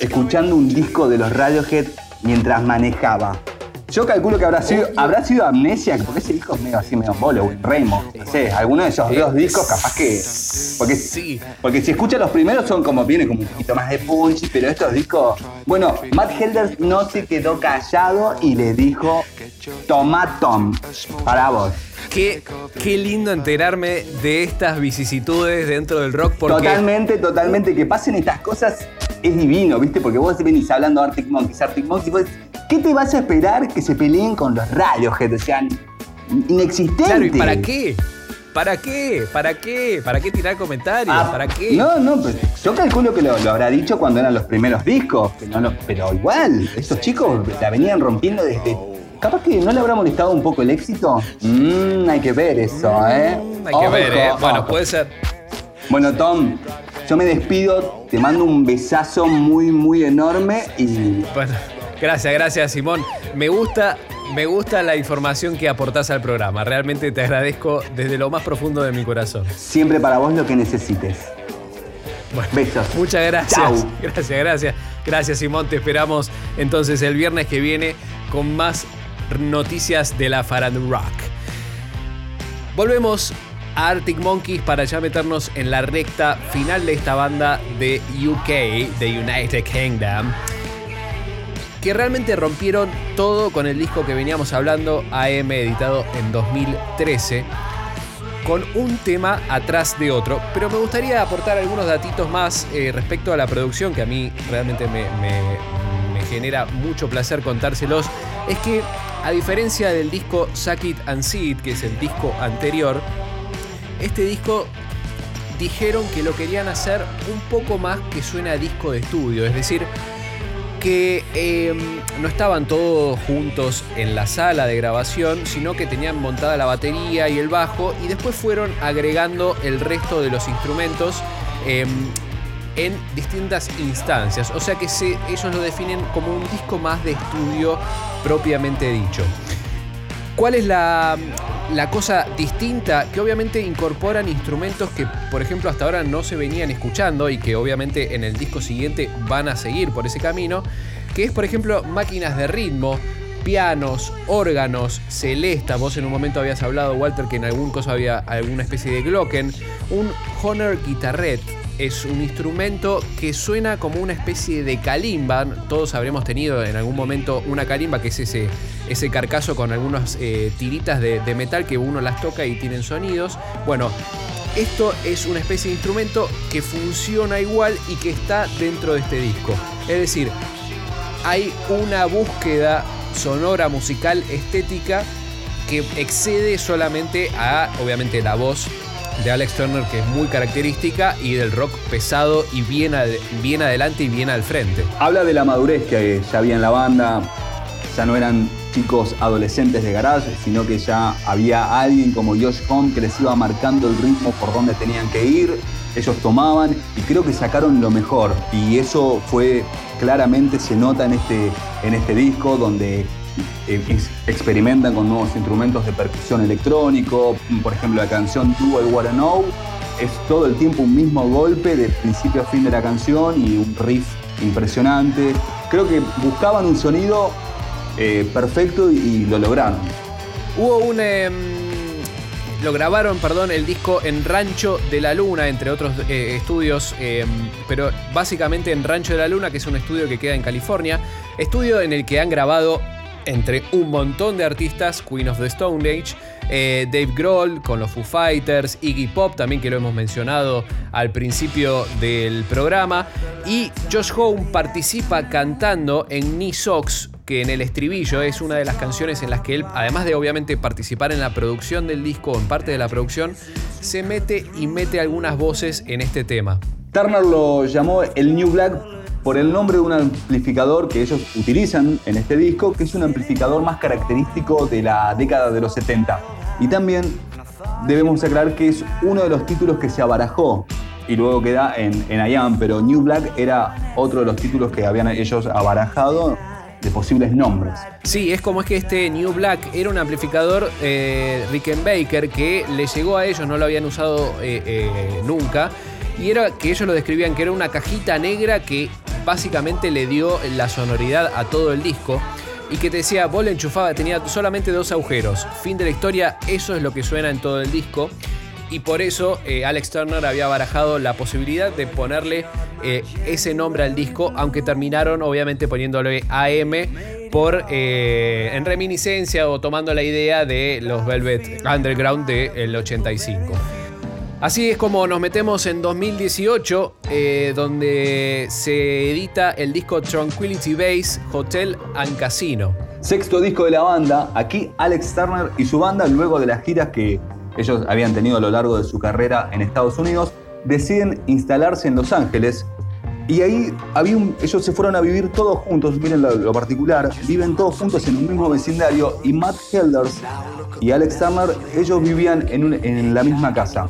escuchando un disco de los Radiohead mientras manejaba. Yo calculo que habrá sido, habrá sido amnesia, porque ese disco es medio así, medio bolo, Raymond. No sé, alguno de esos dos discos capaz que. Porque, Sí. porque si escuchas los primeros son como, viene como un poquito más de punch, pero estos discos. Bueno, Matt Helder no se quedó callado y le dijo: Toma Tom, para vos. Qué, qué lindo enterarme de estas vicisitudes dentro del rock porque Totalmente, totalmente. Que pasen estas cosas es divino, ¿viste? Porque vos venís hablando de Arctic Monkeys, Arctic Monkeys, vos, ¿qué te vas a esperar que se peleen con los Radiohead? O sea, inexistente. Claro, ¿y para qué? ¿Para qué? ¿Para qué? ¿Para qué tirar comentarios? Ah, ¿Para qué? No, no, pero yo calculo que lo, lo habrá dicho cuando eran los primeros discos, que no lo- pero igual, estos chicos la venían rompiendo desde... Capaz que no le habrá molestado un poco el éxito. Mmm, hay que ver eso, ¿eh? Mm, Hay que ver, ¿eh? Bueno, ojo. puede ser. Bueno, Tom, yo me despido, te mando un besazo muy, muy enorme y Bueno, gracias, gracias, Simón. Me gusta, me gusta la información que aportás al programa. Realmente te agradezco desde lo más profundo de mi corazón. siempre para vos lo que necesites. Bueno, Besos. Muchas gracias. Chau. Gracias, gracias. Gracias, Simón. Te esperamos entonces el viernes que viene con más noticias de la Farand Rock. Volvemos Arctic Monkeys para ya meternos en la recta final de esta banda de UK, de United Kingdom, que realmente rompieron todo con el disco que veníamos hablando, AM, editado en 2013 con un tema atrás de otro. Pero me gustaría aportar algunos datitos más eh, respecto a la producción, que a mí realmente me, genera mucho placer contárselos. Es que, a diferencia del disco Suck It and See It, que es el disco anterior, este disco dijeron que lo querían hacer un poco más que suena disco de estudio. Es decir, que eh, no estaban todos juntos en la sala de grabación, sino que tenían montada la batería y el bajo y después fueron agregando el resto de los instrumentos eh, en distintas instancias. O sea que ellos lo definen como un disco más de estudio propiamente dicho. ¿Cuál es la, la cosa distinta? Que obviamente incorporan instrumentos que, por ejemplo, hasta ahora no se venían escuchando y que obviamente en el disco siguiente van a seguir por ese camino, que es, por ejemplo, máquinas de ritmo, pianos, órganos, celesta. Vos en un momento habías hablado, Walter, que en algún caso había alguna especie de Glocken. Un Honor Guitarret es un instrumento que suena como una especie de kalimba. Todos habremos tenido en algún momento una kalimba, que es ese, ese con algunas eh, tiritas de, de metal que uno las toca y tienen sonidos. Bueno, esto es una especie de instrumento que funciona igual y que está dentro de este disco. Es decir, hay una búsqueda sonora, musical, estética que excede solamente a, obviamente, la voz de Alex Turner, que es muy característica, y del rock pesado y bien, bien adelante y bien al frente. Habla de la madurez que ya había en la banda, ya no eran chicos adolescentes de garage, sino que ya había alguien como Josh Homme que les iba marcando el ritmo por donde tenían que ir, ellos tomaban y creo que sacaron lo mejor. Y eso fue claramente se nota en este, en este disco donde ex- experimentan con nuevos instrumentos de percusión electrónico, por ejemplo la canción Do I Wanna Know es todo el tiempo un mismo golpe de principio a fin de la canción y un riff impresionante. Creo que buscaban un sonido eh, perfecto y, y lo lograron. Hubo un. em, lo grabaron, perdón, el disco en Rancho de la Luna, entre otros eh, estudios, em, pero básicamente en Rancho de la Luna, que es un estudio que queda en California. Estudio en el que han grabado entre un montón de artistas, Queen of the Stone Age, eh, Dave Grohl con los Foo Fighters, Iggy Pop también que lo hemos mencionado al principio del programa, y Josh Home participa cantando en Knee Socks, que en el estribillo es una de las canciones en las que él, además de obviamente participar en la producción del disco en parte de la producción, se mete y mete algunas voces en este tema. Turner lo llamó el New Black por el nombre de un amplificador que ellos utilizan en este disco, que es un amplificador más característico de la década de los 70. Y también debemos aclarar que es uno de los títulos que se abarajó y luego queda en, en I pero New Black era otro de los títulos que habían ellos abarajado de posibles nombres. Sí, es como es que este New Black era un amplificador eh, Rickenbacker que le llegó a ellos, no lo habían usado eh, eh, nunca, y era que ellos lo describían que era una cajita negra que básicamente le dio la sonoridad a todo el disco y que te decía, vos le enchufaba, tenía solamente dos agujeros. Fin de la historia, eso es lo que suena en todo el disco. Y por eso eh, Alex Turner había barajado la posibilidad de ponerle eh, ese nombre al disco, aunque terminaron obviamente poniéndole AM por eh, en reminiscencia o tomando la idea de los Velvet Underground del 85. Así es como nos metemos en 2018, donde se edita el disco Tranquility Base Hotel and Casino. Sexto disco de la banda, aquí Alex Turner y su banda, luego de las giras que ellos habían tenido a lo largo de su carrera en Estados Unidos, deciden instalarse en Los Ángeles y ahí había ellos se fueron a vivir todos juntos, miren lo, particular, viven todos juntos en un mismo vecindario y Matt Helders y Alex Turner, ellos vivían en, en la misma casa.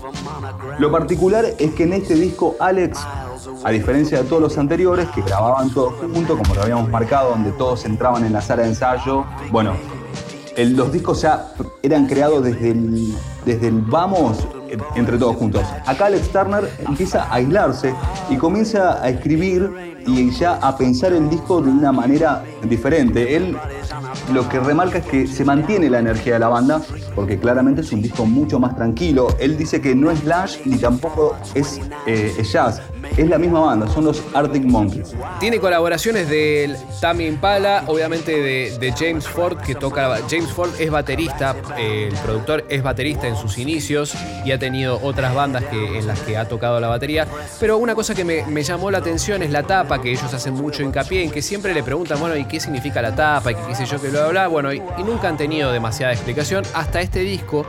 Lo particular es que en este disco Alex, a diferencia de todos los anteriores, que grababan todos juntos, como lo habíamos marcado, donde todos entraban en la sala de ensayo, bueno, los discos ya eran creados desde desde el vamos entre todos juntos. Acá Alex Turner empieza a aislarse y comienza a escribir y ya a pensar el disco de una manera diferente. Él lo que remarca es que se mantiene la energía de la banda, porque claramente es un disco mucho más tranquilo. Él dice que no es Slash ni tampoco es, eh, jazz, es la misma banda, son los Arctic Monkeys. Tiene colaboraciones de Tammy Impala, obviamente de, James Ford, que toca. James Ford es baterista, eh, el productor es baterista en sus inicios y ha tenido otras bandas que, en las que ha tocado la batería. Pero una cosa que me, llamó la atención es la tapa, que ellos hacen mucho hincapié en que siempre le preguntan, bueno, ¿y qué significa la tapa? Y qué sé yo que lo habla. Bueno, y, y nunca han tenido demasiada explicación hasta este disco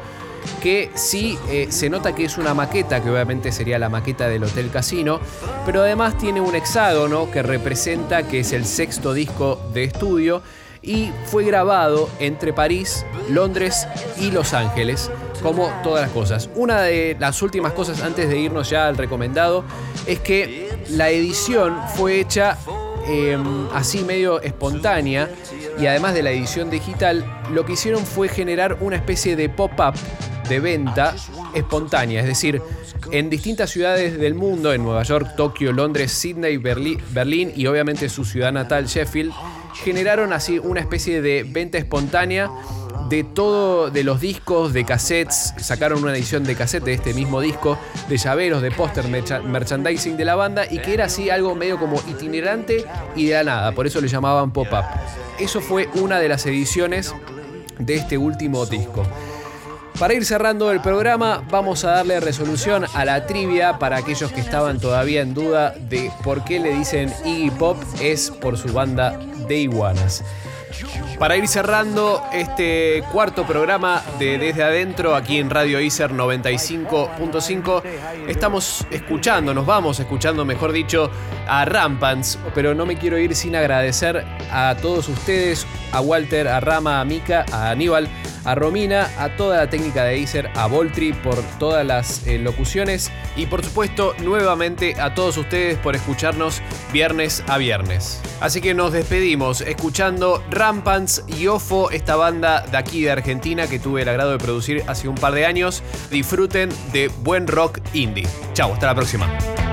que sí eh, se nota que es una maqueta, que obviamente sería la maqueta del Hotel Casino, pero además tiene un hexágono que representa que es el sexto disco de estudio y fue grabado entre París, Londres y Los Ángeles, como todas las cosas. Una de las últimas cosas antes de irnos ya al recomendado es que la edición fue hecha em, así medio espontánea y además de la edición digital, lo que hicieron fue generar una especie de pop-up de venta espontánea, es decir, en distintas ciudades del mundo, en Nueva York, Tokio, Londres, Sydney, Berlín y obviamente su ciudad natal, Sheffield, generaron así una especie de venta espontánea de todo, de los discos, de cassettes, sacaron una edición de cassette de este mismo disco, de llaveros, de póster, merchandising de la banda y que era así algo medio como itinerante y de la nada, por eso le llamaban pop-up. Eso fue una de las ediciones de este último disco. Para ir cerrando el programa, vamos a darle resolución a la trivia para aquellos que estaban todavía en duda de por qué le dicen Iggy Pop es por su banda de iguanas. Para ir cerrando este cuarto programa de Desde Adentro, aquí en Radio ICER 95.5, estamos escuchando, nos vamos escuchando, mejor dicho, a Rampants, pero no me quiero ir sin agradecer a todos ustedes, a Walter, a Rama, a Mika, a Aníbal, a Romina, a toda la técnica de Acer, a Voltri por todas las eh, locuciones y por supuesto nuevamente a todos ustedes por escucharnos viernes a viernes. Así que nos despedimos escuchando Rampants y Ofo, esta banda de aquí de Argentina que tuve el agrado de producir hace un par de años. Disfruten de buen rock indie. Chao, hasta la próxima.